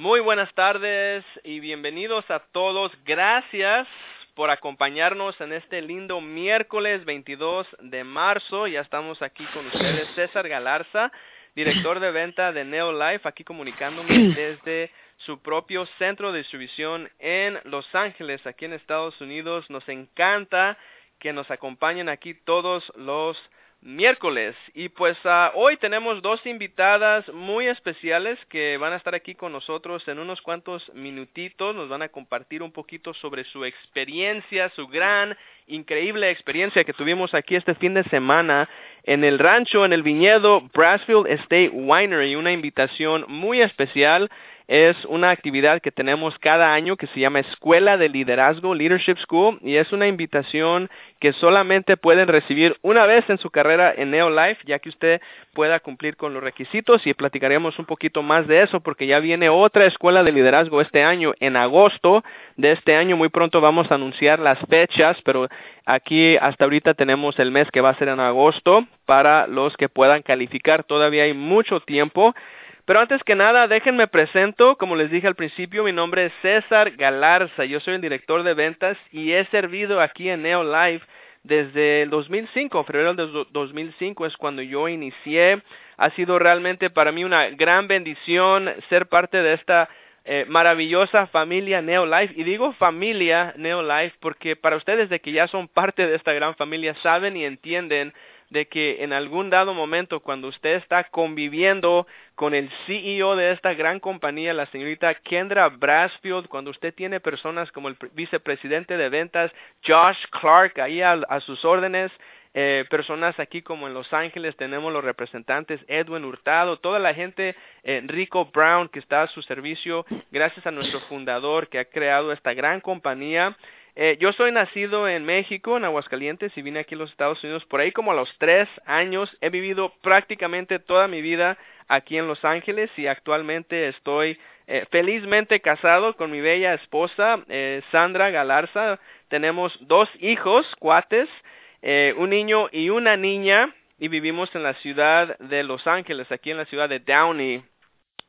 Muy buenas tardes y bienvenidos a todos. Gracias por acompañarnos en este lindo miércoles 22 de marzo. Ya estamos aquí con ustedes. César Galarza, director de venta de Neolife, aquí comunicándome desde su propio centro de distribución en Los Ángeles, aquí en Estados Unidos. Nos encanta que nos acompañen aquí todos los miércoles. Y pues uh, hoy tenemos dos invitadas muy especiales que van a estar aquí con nosotros en unos cuantos minutitos. Nos van a compartir un poquito sobre su experiencia, su gran, increíble experiencia que tuvimos aquí este fin de semana en el rancho, en el viñedo Brassfield Estate Winery. Una invitación muy especial es una actividad que tenemos cada año que se llama Escuela de Liderazgo, Leadership School, y es una invitación que solamente pueden recibir una vez en su carrera en Neolife, ya que usted pueda cumplir con los requisitos y platicaremos un poquito más de eso porque ya viene otra escuela de liderazgo este año en agosto de este año. Muy pronto vamos a anunciar las fechas, pero aquí hasta ahorita tenemos el mes que va a ser en agosto para los que puedan calificar. Todavía hay mucho tiempo. Pero antes que nada, déjenme presento, como les dije al principio, mi nombre es César Galarza, yo soy el director de ventas y he servido aquí en Neolife desde el 2005, febrero del 2005 es cuando yo inicié. Ha sido realmente para mí una gran bendición ser parte de esta eh, maravillosa familia Neolife. Y digo familia Neolife porque para ustedes de que ya son parte de esta gran familia saben y entienden de que en algún dado momento cuando usted está conviviendo con el CEO de esta gran compañía, la señorita Kendra Brasfield, cuando usted tiene personas como el vicepresidente de ventas Josh Clark ahí a, sus órdenes, eh, personas aquí como en Los Ángeles tenemos los representantes Edwin Hurtado, toda la gente, eh, Rico Brown que está a su servicio, gracias a nuestro fundador que ha creado esta gran compañía. Eh, yo soy nacido en México, en Aguascalientes, y vine aquí a los Estados Unidos por ahí como a los tres años. He vivido prácticamente toda mi vida aquí en Los Ángeles y actualmente estoy eh, felizmente casado con mi bella esposa, eh, Sandra Galarza. Tenemos dos hijos, cuates, un niño y una niña, y vivimos en la ciudad de Los Ángeles, aquí en la ciudad de Downey.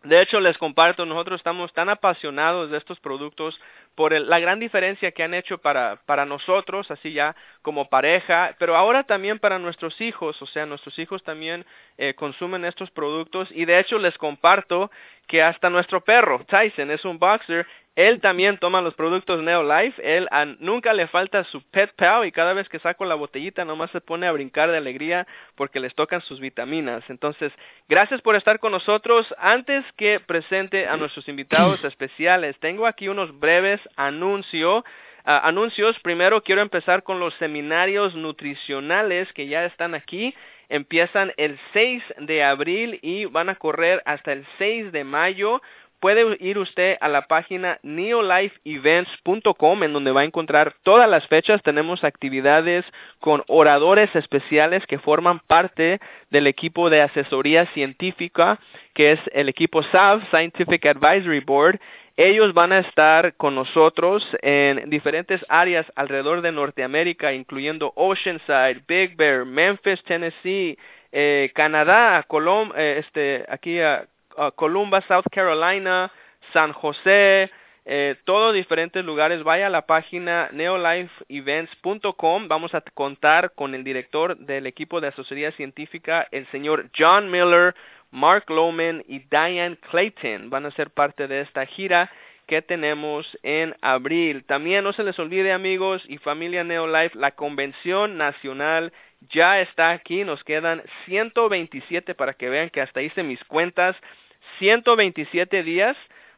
De hecho, les comparto, nosotros estamos tan apasionados de estos productos por la gran diferencia que han hecho para, para nosotros, así ya como pareja, pero ahora también para nuestros hijos, o sea, nuestros hijos también eh, consumen estos productos y de hecho les comparto que hasta nuestro perro, Tyson, es un boxer él también toma los productos Neolife. Él nunca le falta su Pet Pal y cada vez que saco la botellita nomás se pone a brincar de alegría porque les tocan sus vitaminas. Entonces, gracias por estar con nosotros. Antes que presente a nuestros invitados especiales, tengo aquí unos breves anuncios. Ah, anuncios. Primero quiero empezar con los seminarios nutricionales que ya están aquí. Empiezan el 6 de abril y van a correr hasta el 6 de mayo puede ir usted a la página neolifeevents.com en donde va a encontrar todas las fechas. Tenemos actividades con oradores especiales que forman parte del equipo de asesoría científica, que es el equipo SAV, Scientific Advisory Board. Ellos van a estar con nosotros en diferentes áreas alrededor de Norteamérica, incluyendo Oceanside, Big Bear, Memphis, Tennessee, eh, Canadá, Colom eh, este, aquí a South Carolina, San José, eh, todos diferentes lugares. Vaya a la página neolifeevents.com. Vamos a contar con el director del equipo de asesoría científica, el señor John Miller, Mark Lohman y Diane Clayton. Van a ser parte de esta gira que tenemos en abril. También no se les olvide amigos y familia Neolife, la convención nacional ya está aquí. Nos quedan 127 para que vean que hasta hice mis cuentas. 127 días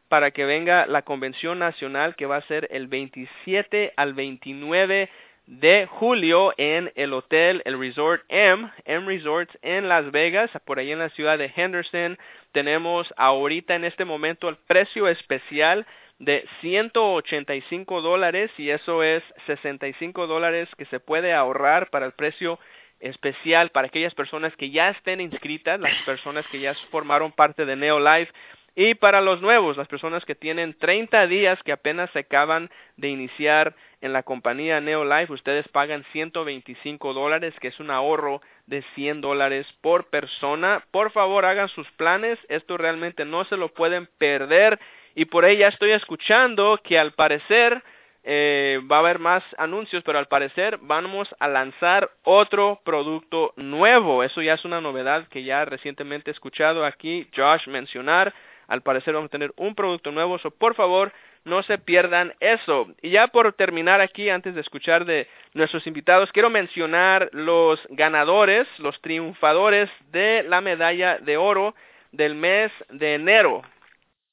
para que venga la convención nacional que va a ser el 27 al 29 de julio en el hotel, el Resort M, M Resorts en Las Vegas, por ahí en la ciudad de Henderson. Tenemos ahorita en este momento el precio especial de 185 dólares y eso es 65 dólares que se puede ahorrar para el precio especial para aquellas personas que ya estén inscritas, las personas que ya formaron parte de Neolife y para los nuevos, las personas que tienen 30 días que apenas se acaban de iniciar en la compañía Neolife, ustedes pagan 125 dólares, que es un ahorro de 100 dólares por persona. Por favor, hagan sus planes, esto realmente no se lo pueden perder y por ella estoy escuchando que al parecer eh, va a haber más anuncios, pero al parecer vamos a lanzar otro producto nuevo. Eso ya es una novedad que ya recientemente he escuchado aquí Josh mencionar. Al parecer vamos a tener un producto nuevo, so por favor no se pierdan eso. Y ya por terminar aquí, antes de escuchar de nuestros invitados, quiero mencionar los ganadores, los triunfadores de la medalla de oro del mes de enero.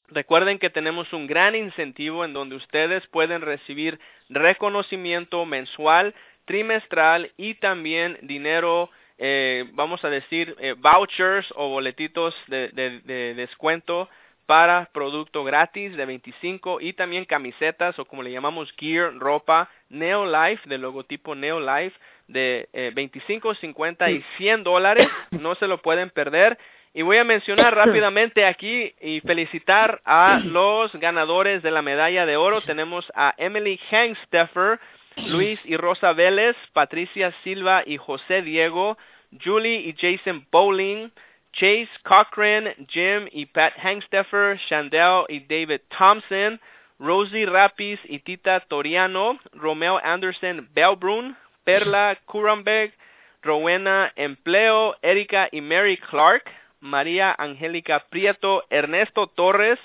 Recuerden que tenemos un gran incentivo en donde ustedes pueden recibir reconocimiento mensual, trimestral y también dinero, eh, vamos a decir, eh, vouchers o boletitos de, de, descuento para producto gratis de 25 y también camisetas o como le llamamos gear, ropa Neolife del logotipo Neolife de eh, 25, 50 y 100 dólares. No se lo pueden perder. Y voy a mencionar rápidamente aquí y felicitar a los ganadores de la medalla de oro. Tenemos a Emily Hangsteffer, Luis y Rosa Vélez, Patricia Silva y José Diego, Julie y Jason Bowling, Chase Cochran, Jim y Pat Hangsteffer, Chandel y David Thompson, Rosie Rapis y Tita Toriano, Romeo Anderson Belbrun, Perla Kurambeg, Rowena Empleo, Erika y Mary Clark, María Angélica Prieto, Ernesto Torres,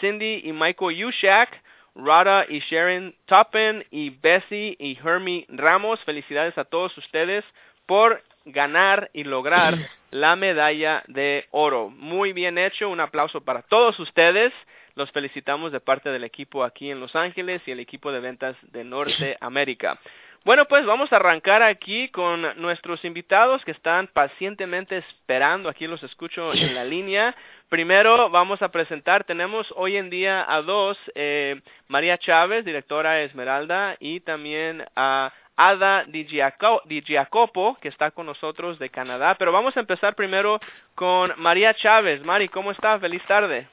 Cindy y Michael Yushak, Rada y Sharon Toppen y Bessie y Hermie Ramos. Felicidades a todos ustedes por ganar y lograr la medalla de oro. Muy bien hecho, un aplauso para todos ustedes. Los felicitamos de parte del equipo aquí en Los Ángeles y el equipo de ventas de Norteamérica. Bueno, pues vamos a arrancar aquí con nuestros invitados que están pacientemente esperando. Aquí los escucho en la línea. Primero vamos a presentar, tenemos hoy en día a dos, eh, María Chávez, directora Esmeralda, y también a Ada Di Giacopo, que está con nosotros de Canadá. Pero vamos a empezar primero con María Chávez. Mari, ¿cómo está? Feliz tarde.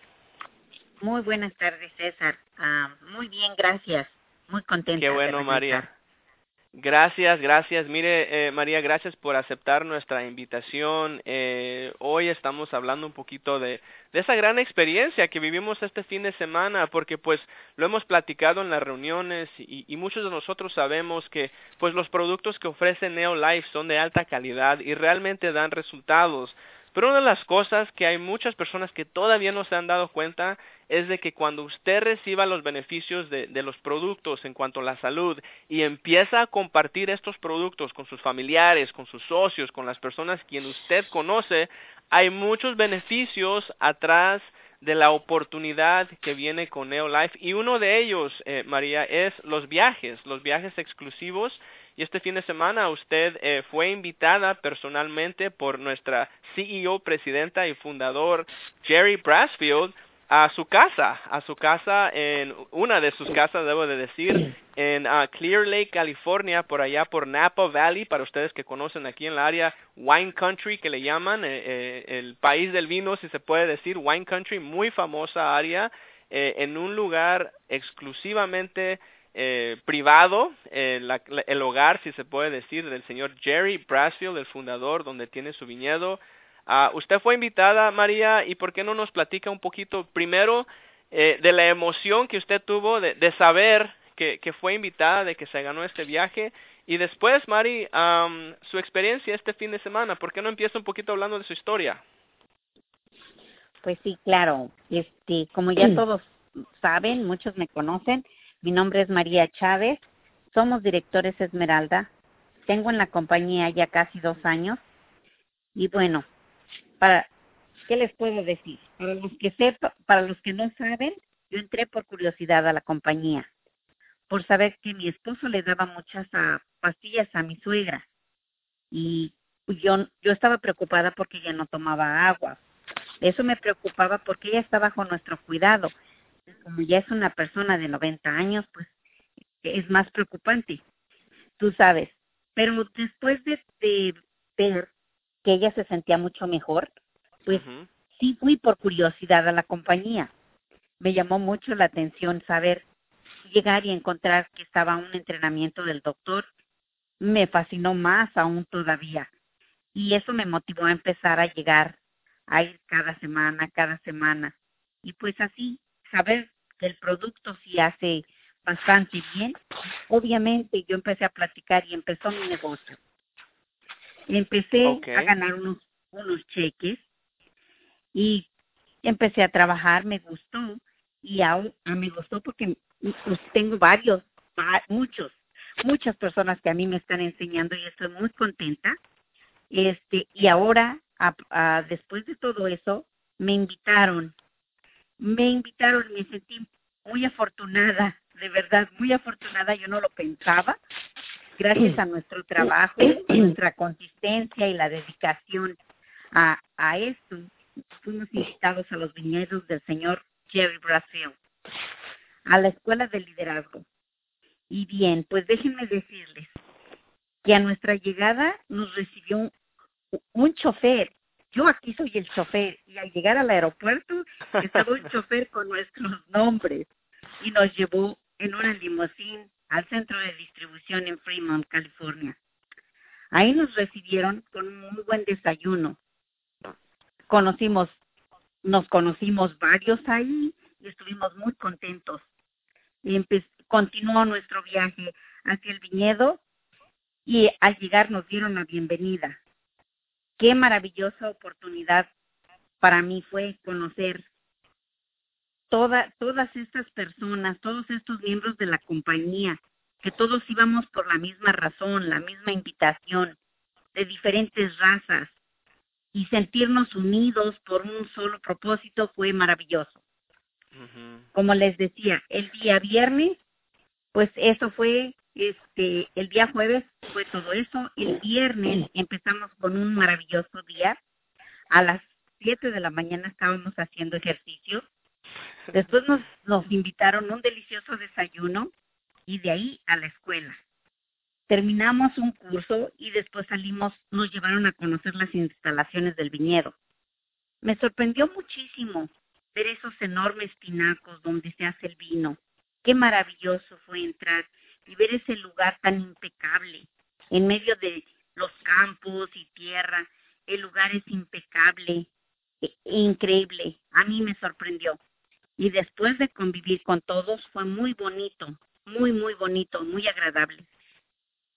Muy buenas tardes, César. Ah, muy bien, gracias. Muy contenta. Qué bueno, María. Gracias, gracias. Mire, eh, María, gracias por aceptar nuestra invitación. Eh, hoy estamos hablando un poquito de, esa gran experiencia que vivimos este fin de semana, porque pues lo hemos platicado en las reuniones y, y muchos de nosotros sabemos que pues los productos que ofrece Neolife son de alta calidad y realmente dan resultados. Pero una de las cosas que hay muchas personas que todavía no se han dado cuenta es de que cuando usted reciba los beneficios de, los productos en cuanto a la salud y empieza a compartir estos productos con sus familiares, con sus socios, con las personas quien usted conoce, hay muchos beneficios atrás de la oportunidad que viene con Neolife. Y uno de ellos, eh, María, es los viajes, los viajes exclusivos y este fin de semana usted eh, fue invitada personalmente por nuestra CEO, presidenta y fundador Jerry Brasfield a su casa, a su casa en una de sus casas, debo de decir, en uh, Clear Lake, California, por allá por Napa Valley, para ustedes que conocen aquí en la área Wine Country, que le llaman, eh, eh, el país del vino, si se puede decir, Wine Country, muy famosa área, eh, en un lugar exclusivamente eh, privado, eh, la, el hogar, si se puede decir, del señor Jerry Brasfield, el fundador, donde tiene su viñedo. Uh, usted fue invitada, María, y por qué no nos platica un poquito primero eh, de la emoción que usted tuvo de, de saber que, que, fue invitada, de que se ganó este viaje, y después, Mari, um, su experiencia este fin de semana. ¿Por qué no empieza un poquito hablando de su historia? Pues sí, claro. Este, como ya todos saben, muchos me conocen, mi nombre es María Chávez, somos directores Esmeralda, tengo en la compañía ya casi dos años y bueno, para ¿qué les puedo decir? Para los que sepa, para los que no saben, yo entré por curiosidad a la compañía, por saber que mi esposo le daba muchas uh, pastillas a mi suegra y yo yo estaba preocupada porque ella no tomaba agua. Eso me preocupaba porque ella está bajo nuestro cuidado como ya es una persona de 90 años, pues es más preocupante, tú sabes. Pero después de, de ver que ella se sentía mucho mejor, pues uh -huh. sí fui por curiosidad a la compañía. Me llamó mucho la atención saber llegar y encontrar que estaba un entrenamiento del doctor. Me fascinó más aún todavía. Y eso me motivó a empezar a llegar a ir cada semana, cada semana. Y pues así saber que el producto sí hace bastante bien. Obviamente yo empecé a platicar y empezó mi negocio. Empecé a ganar unos, unos cheques y empecé a trabajar, me gustó y aún me gustó porque pues, tengo varios, muchos, muchas personas que a mí me están enseñando y estoy muy contenta. Este, y ahora, después de todo eso, me invitaron, me invitaron y me sentí muy afortunada, de verdad, muy afortunada, yo no lo pensaba, gracias a nuestro trabajo, nuestra consistencia y la dedicación a, esto, fuimos invitados a los viñedos del señor Jerry Brasil, a la escuela de liderazgo. Y bien, pues déjenme decirles que a nuestra llegada nos recibió un, un chofer. Yo aquí soy el chofer y al llegar al aeropuerto estaba un chofer con nuestros nombres y nos llevó en una limusín al centro de distribución en Fremont, California. Ahí nos recibieron con un muy buen desayuno. Conocimos, nos conocimos varios ahí y estuvimos muy contentos. Y continuó nuestro viaje hacia el viñedo y al llegar nos dieron la bienvenida. Qué maravillosa oportunidad para mí fue conocer toda, todas estas personas, todos estos miembros de la compañía, que todos íbamos por la misma razón, la misma invitación, de diferentes razas, y sentirnos unidos por un solo propósito fue maravilloso. Como les decía, el día viernes, pues eso fue, este, el día jueves fue todo eso, el viernes empezamos con un maravilloso día, a las 7 de la mañana estábamos haciendo ejercicio, después nos, nos invitaron un delicioso desayuno y de ahí a la escuela. Terminamos un curso y después salimos, nos llevaron a conocer las instalaciones del viñedo. Me sorprendió muchísimo ver esos enormes tinacos donde se hace el vino. Qué maravilloso fue entrar y ver ese lugar tan impecable en medio de los campos y tierra. El lugar es impecable, e increíble. A mí me sorprendió. Y después de convivir con todos fue muy bonito, muy, muy bonito, muy agradable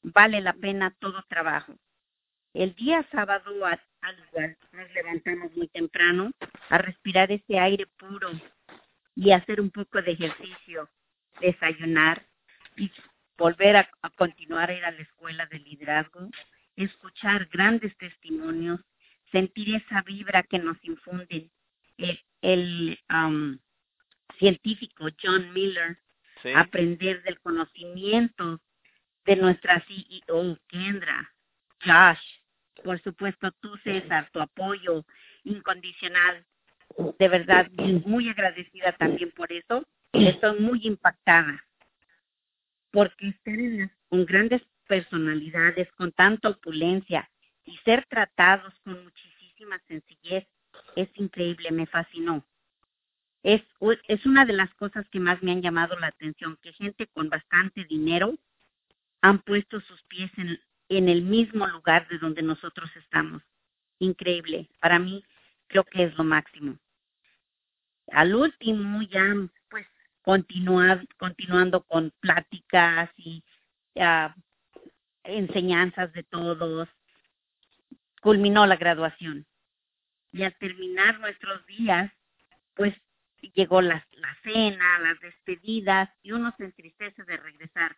vale la pena todo trabajo. El día sábado al igual nos levantamos muy temprano a respirar ese aire puro y hacer un poco de ejercicio, desayunar y volver a, continuar a ir a la escuela de liderazgo, escuchar grandes testimonios, sentir esa vibra que nos infunden el, um, científico John Miller, aprender del conocimiento de nuestra CEO, Kendra, Josh, por supuesto tú, César, tu apoyo incondicional. De verdad, muy agradecida también por eso. Estoy muy impactada. Porque estar con grandes personalidades, con tanta opulencia y ser tratados con muchísima sencillez es increíble, me fascinó. Es, es una de las cosas que más me han llamado la atención, que gente con bastante dinero han puesto sus pies en, en el mismo lugar de donde nosotros estamos. Increíble. Para mí creo que es lo máximo. Al último ya continuar, continuando con pláticas y enseñanzas de todos, culminó la graduación. Y al terminar nuestros días, pues llegó la, la cena, las despedidas y uno se entristece de regresar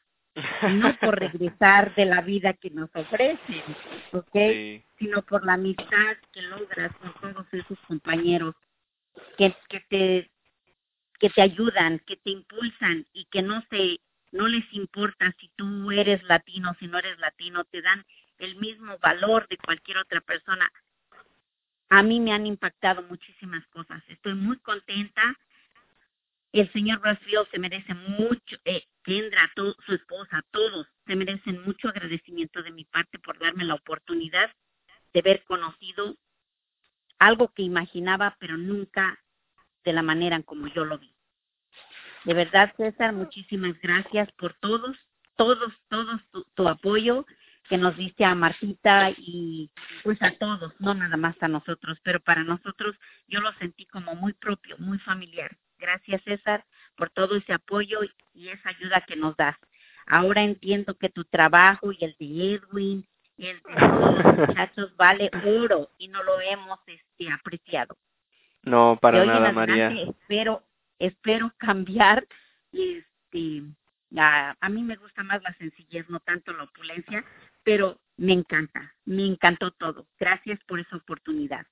no por regresar de la vida que nos ofrecen, ¿ok? Sino por la amistad que logras con todos esos compañeros que, que te que te ayudan, que te impulsan y que no se no les importa si tú eres latino, si no eres latino, te dan el mismo valor de cualquier otra persona. A mí me han impactado muchísimas cosas. Estoy muy contenta el señor Brasil se merece mucho, eh, Kendra, su esposa, todos se merecen mucho agradecimiento de mi parte por darme la oportunidad de haber conocido algo que imaginaba, pero nunca de la manera en como yo lo vi. De verdad, César, muchísimas gracias por todos, todos, todos tu, apoyo que nos diste a Martita y pues a todos, no nada más a nosotros, pero para nosotros yo lo sentí como muy propio, muy familiar. Gracias, César. por todo ese apoyo y esa ayuda que nos das. Ahora entiendo que tu trabajo y el de Edwin y el de todos los muchachos vale oro y no lo hemos este, apreciado. No, para nada, María. Espero, espero cambiar. Este, a, a mí me gusta más la sencillez, no tanto la opulencia, pero me encanta, me encantó todo. Gracias por esa oportunidad.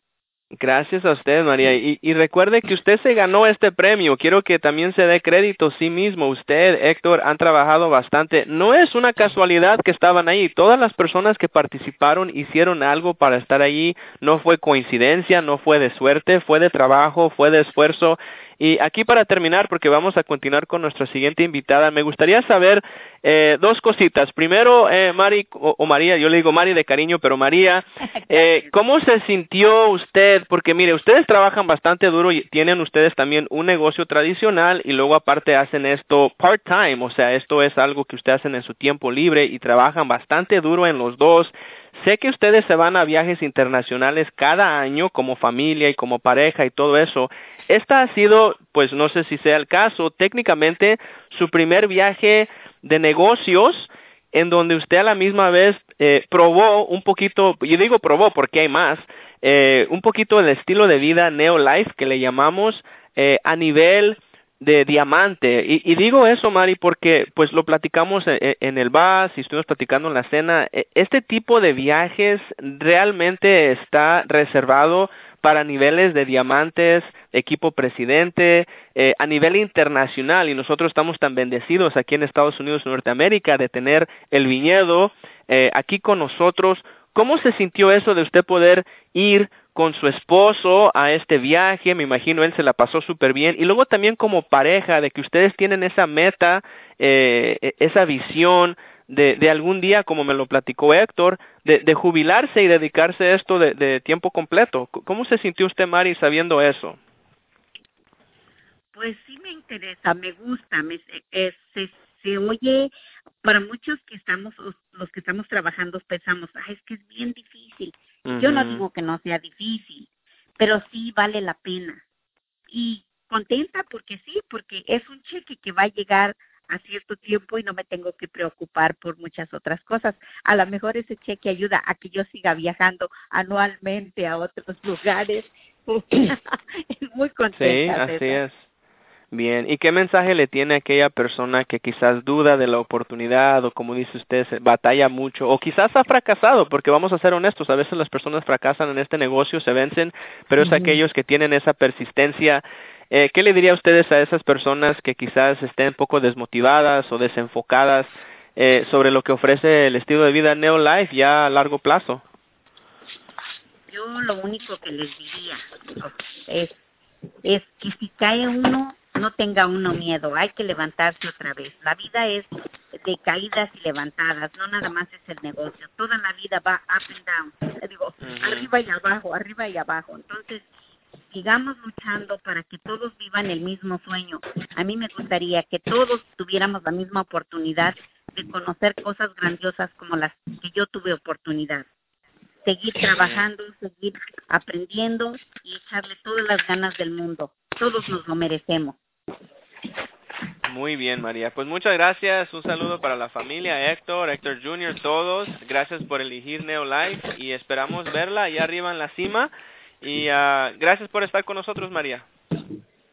Gracias a usted, María. Y, y, recuerde que usted se ganó este premio. Quiero que también se dé crédito sí mismo. Usted, Héctor, han trabajado bastante. No es una casualidad que estaban ahí. Todas las personas que participaron hicieron algo para estar allí. No fue coincidencia, no fue de suerte, fue de trabajo, fue de esfuerzo. Y aquí para terminar, porque vamos a continuar con nuestra siguiente invitada, me gustaría saber eh, dos cositas. Primero, eh, Mari, o, María, yo le digo Mari de cariño, pero María, eh, ¿cómo se sintió usted? Porque mire, ustedes trabajan bastante duro y tienen ustedes también un negocio tradicional y luego aparte hacen esto part-time, o sea, esto es algo que ustedes hacen en su tiempo libre y trabajan bastante duro en los dos. Sé que ustedes se van a viajes internacionales cada año como familia y como pareja y todo eso. Esta ha sido, pues no sé si sea el caso, técnicamente su primer viaje de negocios en donde usted a la misma vez eh, probó un poquito, yo digo probó porque hay más, eh, un poquito el estilo de vida Neo Life que le llamamos eh, a nivel de diamante. Y, y, digo eso, Mari, porque pues lo platicamos en, en, el bus y estuvimos platicando en la cena. E, este tipo de viajes realmente está reservado para niveles de diamantes, equipo presidente, eh, a nivel internacional, y nosotros estamos tan bendecidos aquí en Estados Unidos, Norteamérica, de tener el viñedo eh, aquí con nosotros. ¿Cómo se sintió eso de usted poder ir con su esposo a este viaje? Me imagino él se la pasó súper bien. Y luego también como pareja, de que ustedes tienen esa meta, eh, e, esa visión de, de algún día, como me lo platicó Héctor, de, de jubilarse y dedicarse a esto de, de tiempo completo. ¿Cómo se sintió usted, Mari, sabiendo eso? Pues sí me interesa, me gusta, me, eh, se, se oye, para muchos que estamos, los que estamos trabajando pensamos, ah, es que es bien difícil. Uh -huh. Yo no digo que no sea difícil, pero sí vale la pena. Y contenta porque sí, porque es un cheque que va a llegar a cierto tiempo y no me tengo que preocupar por muchas otras cosas. A lo mejor ese cheque ayuda a que yo siga viajando anualmente a otros lugares. Muy contenta. Sí, así es. Bien, ¿y qué mensaje le tiene a aquella persona que quizás duda de la oportunidad o como dice usted, batalla mucho o quizás ha fracasado? Porque vamos a ser honestos, a veces las personas fracasan en este negocio, se vencen, pero es uh -huh. aquellos que tienen esa persistencia eh, ¿Qué le diría a ustedes a esas personas que quizás estén un poco desmotivadas o desenfocadas eh, sobre lo que ofrece el estilo de vida Neo Life ya a largo plazo? Yo lo único que les diría es, es que si cae uno, no tenga uno miedo, hay que levantarse otra vez. La vida es de caídas y levantadas, no nada más es el negocio. Toda la vida va up and down, digo, uh -huh. arriba y abajo, arriba y abajo. Entonces, sigamos luchando para que todos vivan el mismo sueño. A mí me gustaría que todos tuviéramos la misma oportunidad de conocer cosas grandiosas como las que yo tuve oportunidad. Seguir trabajando, seguir aprendiendo y echarle todas las ganas del mundo. Todos nos lo merecemos. Muy bien, María. Pues muchas gracias. Un saludo para la familia, Héctor, Héctor Jr., todos. Gracias por elegir Neo Life y esperamos verla allá arriba en la cima. Y uh, gracias por estar con nosotros, María.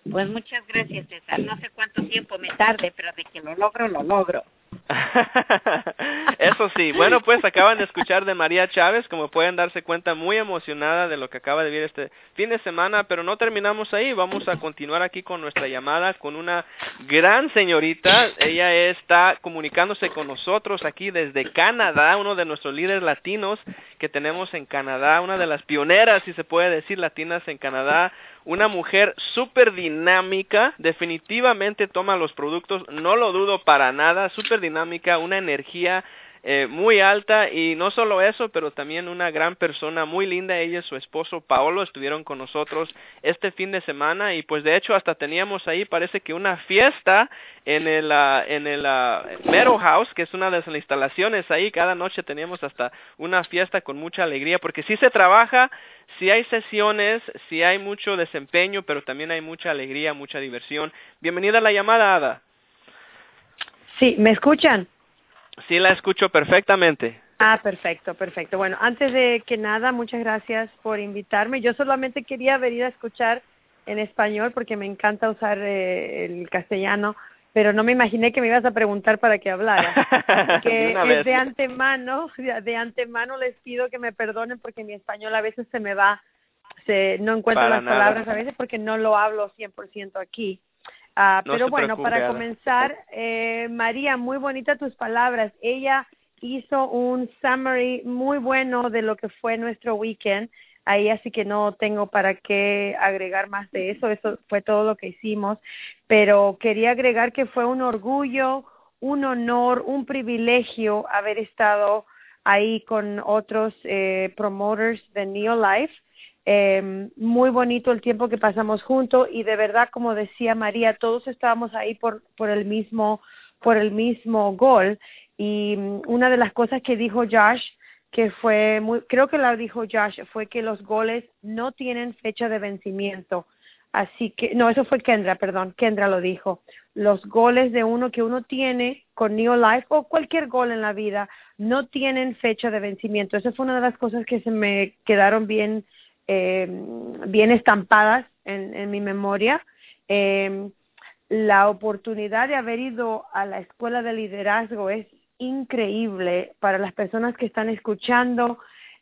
Pues muchas gracias, César. No sé cuánto tiempo me tarde, pero de que lo logro, lo logro. Eso sí. Bueno, pues acaban de escuchar de María Chávez, como pueden darse cuenta, muy emocionada de lo que acaba de vivir este fin de semana, pero no terminamos ahí. Vamos a continuar aquí con nuestra llamada con una gran señorita. Ella está comunicándose con nosotros aquí desde Canadá, uno de nuestros líderes latinos que tenemos en Canadá, una de las pioneras, si se puede decir, latinas en Canadá una mujer súper dinámica, definitivamente toma los productos, no lo dudo para nada, súper dinámica, una energía eh, muy alta y no solo eso, pero también una gran persona muy linda. Ella y su esposo Paolo estuvieron con nosotros este fin de semana y pues de hecho hasta teníamos ahí parece que una fiesta en el uh, en el uh, Meadow House, que es una de las instalaciones ahí. Cada noche teníamos hasta una fiesta con mucha alegría porque si se trabaja, si hay sesiones, si hay mucho desempeño, pero también hay mucha alegría, mucha diversión. Bienvenida a la llamada, Ada. Sí, ¿me escuchan? Sí, la escucho perfectamente. Ah, perfecto, perfecto. Bueno, antes de que nada, muchas gracias por invitarme. Yo solamente quería venir a escuchar en español porque me encanta usar eh, el castellano, pero no me imaginé que me ibas a preguntar para que hablara. que de, de antemano, de antemano les pido que me perdonen porque mi español a veces se me va, se no encuentro las palabras a veces porque no lo hablo 100% aquí. Ah, pero bueno, para comenzar, eh, María, muy bonita tus palabras. Ella hizo un summary muy bueno de lo que fue nuestro weekend. Ahí así que no tengo para qué agregar más de eso. Eso fue todo lo que hicimos. Pero quería agregar que fue un orgullo, un honor, un privilegio haber estado ahí con otros eh, promoters de Neolife eh, muy bonito el tiempo que pasamos juntos y de verdad, como decía María, todos estábamos ahí por, por el mismo por el mismo gol. Y mm, una de las cosas que dijo Josh que fue muy creo que la dijo Josh fue que los goles no tienen fecha de vencimiento. Así que no eso fue Kendra perdón Kendra lo dijo. Los goles de uno que uno tiene con New Life o cualquier gol en la vida no tienen fecha de vencimiento. Eso fue una de las cosas que se me quedaron bien eh, bien estampadas en, en mi memoria. Eh, la oportunidad de haber ido a la escuela de liderazgo es increíble para las personas que están escuchando.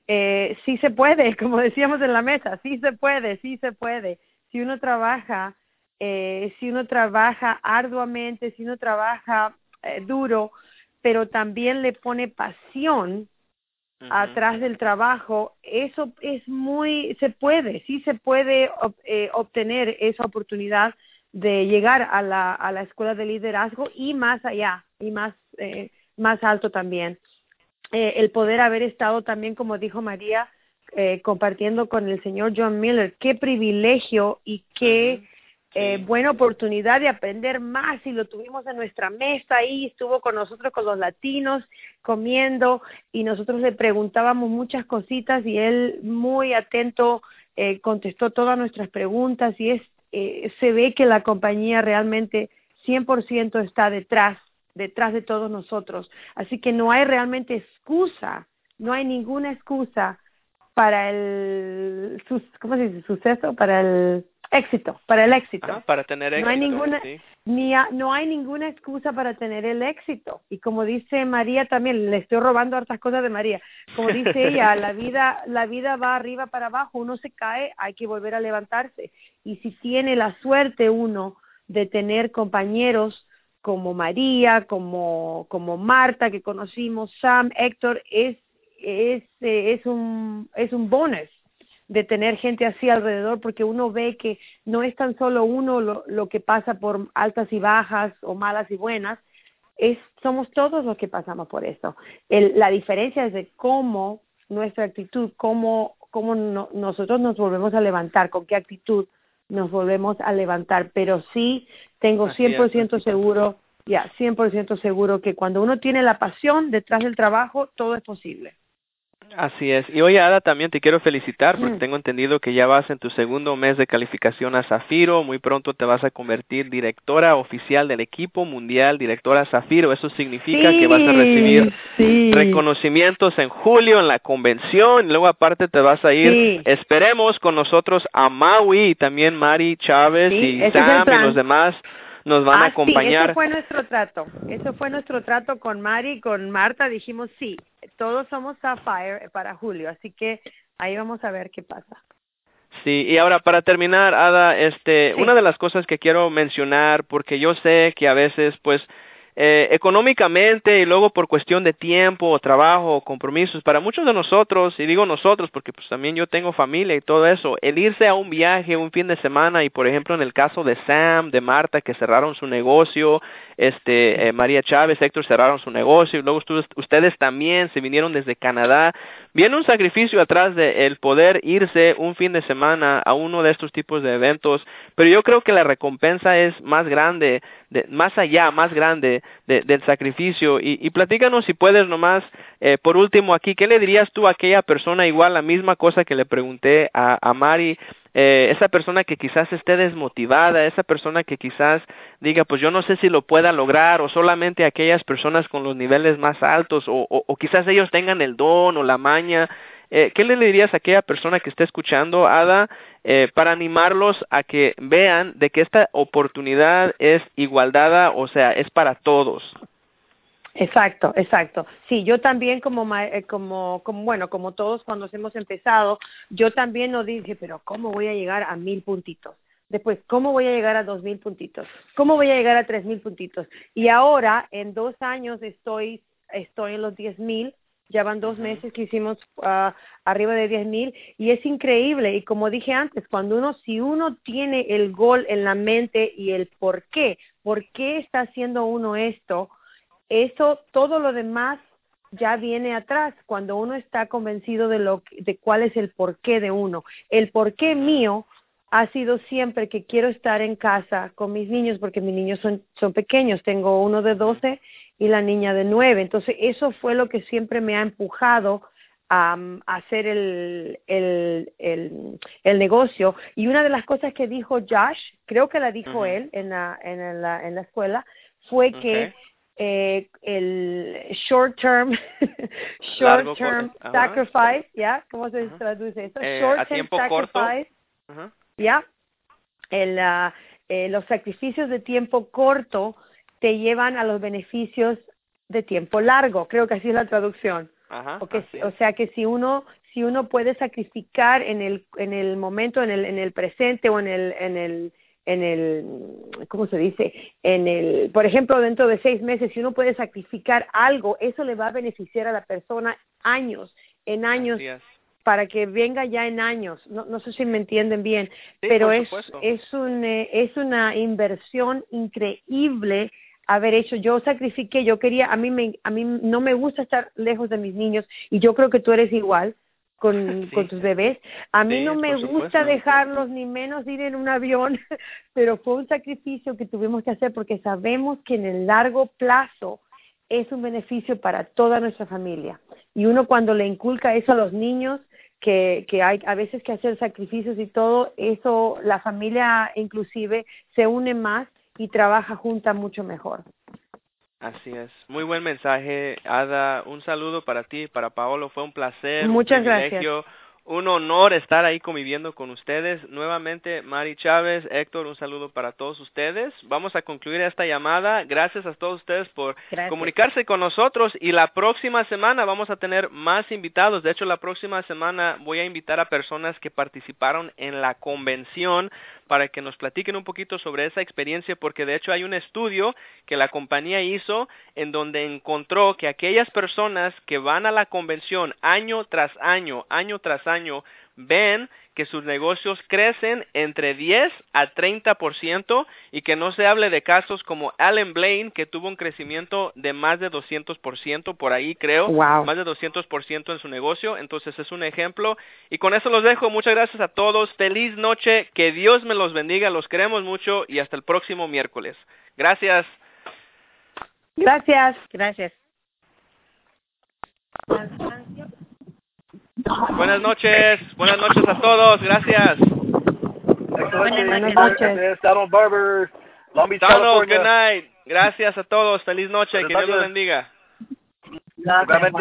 Eh, sí se puede, como decíamos en la mesa, sí se puede, sí se puede. Si uno trabaja, eh, si uno trabaja arduamente, si uno trabaja eh, duro, pero también le pone pasión atrás del trabajo, eso es muy, se puede, sí se puede eh, obtener esa oportunidad de llegar a la, a la escuela de liderazgo y más allá, y más, eh, más alto también. Eh, el poder haber estado también, como dijo María, eh, compartiendo con el señor John Miller, qué privilegio y qué eh, buena oportunidad de aprender más y lo tuvimos en nuestra mesa ahí, estuvo con nosotros, con los latinos, comiendo y nosotros le preguntábamos muchas cositas y él muy atento eh, contestó todas nuestras preguntas y es eh, se ve que la compañía realmente 100% está detrás, detrás de todos nosotros. Así que no hay realmente excusa, no hay ninguna excusa para el, ¿cómo se dice? Suceso, para el éxito, para el éxito. para tener éxito. No hay ninguna, ni no hay ninguna excusa para tener el éxito. Y como dice María también, le estoy robando hartas cosas de María. Como dice ella, la vida, la vida va arriba para abajo, uno se cae, hay que volver a levantarse. Y si tiene la suerte uno de tener compañeros como María, como, como Marta que conocimos, Sam, Héctor, es, es, es un, es un bonus de tener gente así alrededor porque uno ve que no es tan solo uno lo, lo que pasa por altas y bajas o malas y buenas, es somos todos los que pasamos por eso. El, la diferencia es de cómo nuestra actitud, cómo, cómo no, nosotros nos volvemos a levantar, con qué actitud nos volvemos a levantar, pero sí tengo 100% seguro, ya, 100% seguro que cuando uno tiene la pasión detrás del trabajo, todo es posible. Así es. Y hoy, Ada, también te quiero felicitar porque mm. tengo entendido que ya vas en tu segundo mes de calificación a Zafiro. Muy pronto te vas a convertir directora oficial del equipo mundial, directora Zafiro. Eso significa que vas a recibir reconocimientos en julio en la convención. Luego, aparte, te vas a ir, esperemos, con nosotros a Maui y también Mari Chávez y Sam y los demás nos van a ah, acompañar. Sí, eso fue nuestro trato. Eso fue nuestro trato con Mari, con Marta. Dijimos sí, todos somos Sapphire para julio, así que ahí vamos a ver qué pasa. Sí, y ahora para terminar, Ada, este, una de las cosas que quiero mencionar, porque yo sé que a veces, pues, eh, económicamente y luego por cuestión de tiempo, trabajo, compromisos, para muchos de nosotros, y digo nosotros porque pues también yo tengo familia y todo eso, el irse a un viaje un fin de semana y por ejemplo en el caso de Sam, de Marta que cerraron su negocio, este eh, María Chávez, Héctor cerraron su negocio y luego ustedes también se vinieron desde Canadá, viene un sacrificio atrás de el poder irse un fin de semana a uno de estos tipos de eventos, pero yo creo que la recompensa es más grande, de, más allá, más grande del sacrificio. Y, platícanos si puedes nomás, eh, por último aquí, ¿qué le dirías tú a aquella persona igual la misma cosa que le pregunté a, a Mari? Eh, esa persona que quizás esté desmotivada, esa persona que quizás diga, pues yo no sé si lo pueda lograr, o solamente aquellas personas con los niveles más altos, o, o, quizás ellos tengan el don o la maña eh, ¿qué le dirías a aquella persona que esté escuchando, Ada, eh, para animarlos a que vean de que esta oportunidad es igualdad, o sea, es para todos? Exacto, exacto. Sí, yo también como, eh, como, como, bueno, como todos cuando hemos empezado, yo también no dije, pero ¿cómo voy a llegar a mil puntitos? Después, ¿cómo voy a llegar a dos mil puntitos? ¿Cómo voy a llegar a tres mil puntitos? Y ahora, en dos años, estoy, estoy en los diez mil ya van dos meses que hicimos uh, arriba de diez mil y es increíble. Y como dije antes, cuando uno, si uno tiene el gol en la mente y el por qué, por qué está haciendo uno esto, eso, todo lo demás ya viene atrás cuando uno está convencido de lo de cuál es el porqué de uno. El porqué mío ha sido siempre que quiero estar en casa con mis niños porque mis niños son son pequeños, tengo uno de 12 y la niña de nueve. Entonces, eso fue lo que siempre me ha empujado a, hacer el, el, el, el, negocio. Y una de las cosas que dijo Josh, creo que la dijo él en la, en, la, en la escuela, fue que eh, el short term, short term sacrifice, ¿ya? ¿Cómo se traduce eso? Eh, short term sacrifice, ¿ya? El, uh, eh, los sacrificios de tiempo corto te llevan a los beneficios de tiempo largo. Creo que así es la traducción. Ajá, o sea que si uno si uno puede sacrificar en el en el momento en el en el presente o en el en el en el cómo se dice en el por ejemplo dentro de seis meses si uno puede sacrificar algo eso le va a beneficiar a la persona años en años para que venga ya en años. No no sé si me entienden bien pero es es un eh, es una inversión increíble haber hecho, yo sacrifiqué, yo quería, a mí, me, a mí no me gusta estar lejos de mis niños y yo creo que tú eres igual con, con tus bebés. A mí no me gusta dejarlos ni menos ir en un avión, pero fue un sacrificio que tuvimos que hacer porque sabemos que en el largo plazo es un beneficio para toda nuestra familia. Y uno cuando le inculca eso a los niños, que, que hay a veces que hacer sacrificios y todo, eso, la familia inclusive se une más y trabaja junta mucho mejor. Así es. Muy buen mensaje, Ada. Un saludo para ti, para Paolo. Fue un placer. Muchas un gracias. Un honor estar ahí conviviendo con ustedes. Nuevamente, Mari Chávez, Héctor, un saludo para todos ustedes. Vamos a concluir esta llamada. Gracias a todos ustedes por comunicarse con nosotros y la próxima semana vamos a tener más invitados. De hecho, la próxima semana voy a invitar a personas que participaron en la convención para que nos platiquen un poquito sobre esa experiencia, porque de hecho hay un estudio que la compañía hizo en donde encontró que aquellas personas que van a la convención año tras año, año tras año, ven que sus negocios crecen entre 10 a 30% y que no se hable de casos como Allen Blaine que tuvo un crecimiento de más de 200% por ahí creo, más de 200% en su negocio, entonces es un ejemplo. Y con eso los dejo, muchas gracias a todos, feliz noche, que Dios me los bendiga, los queremos mucho. Y hasta el próximo miércoles. Gracias. Gracias, gracias. Buenas noches, buenas noches a todos, gracias. Buenas noches. Donald Barber, Long Beach, Donald, good night. Gracias a todos, feliz noche, que Dios los bendiga. Gracias.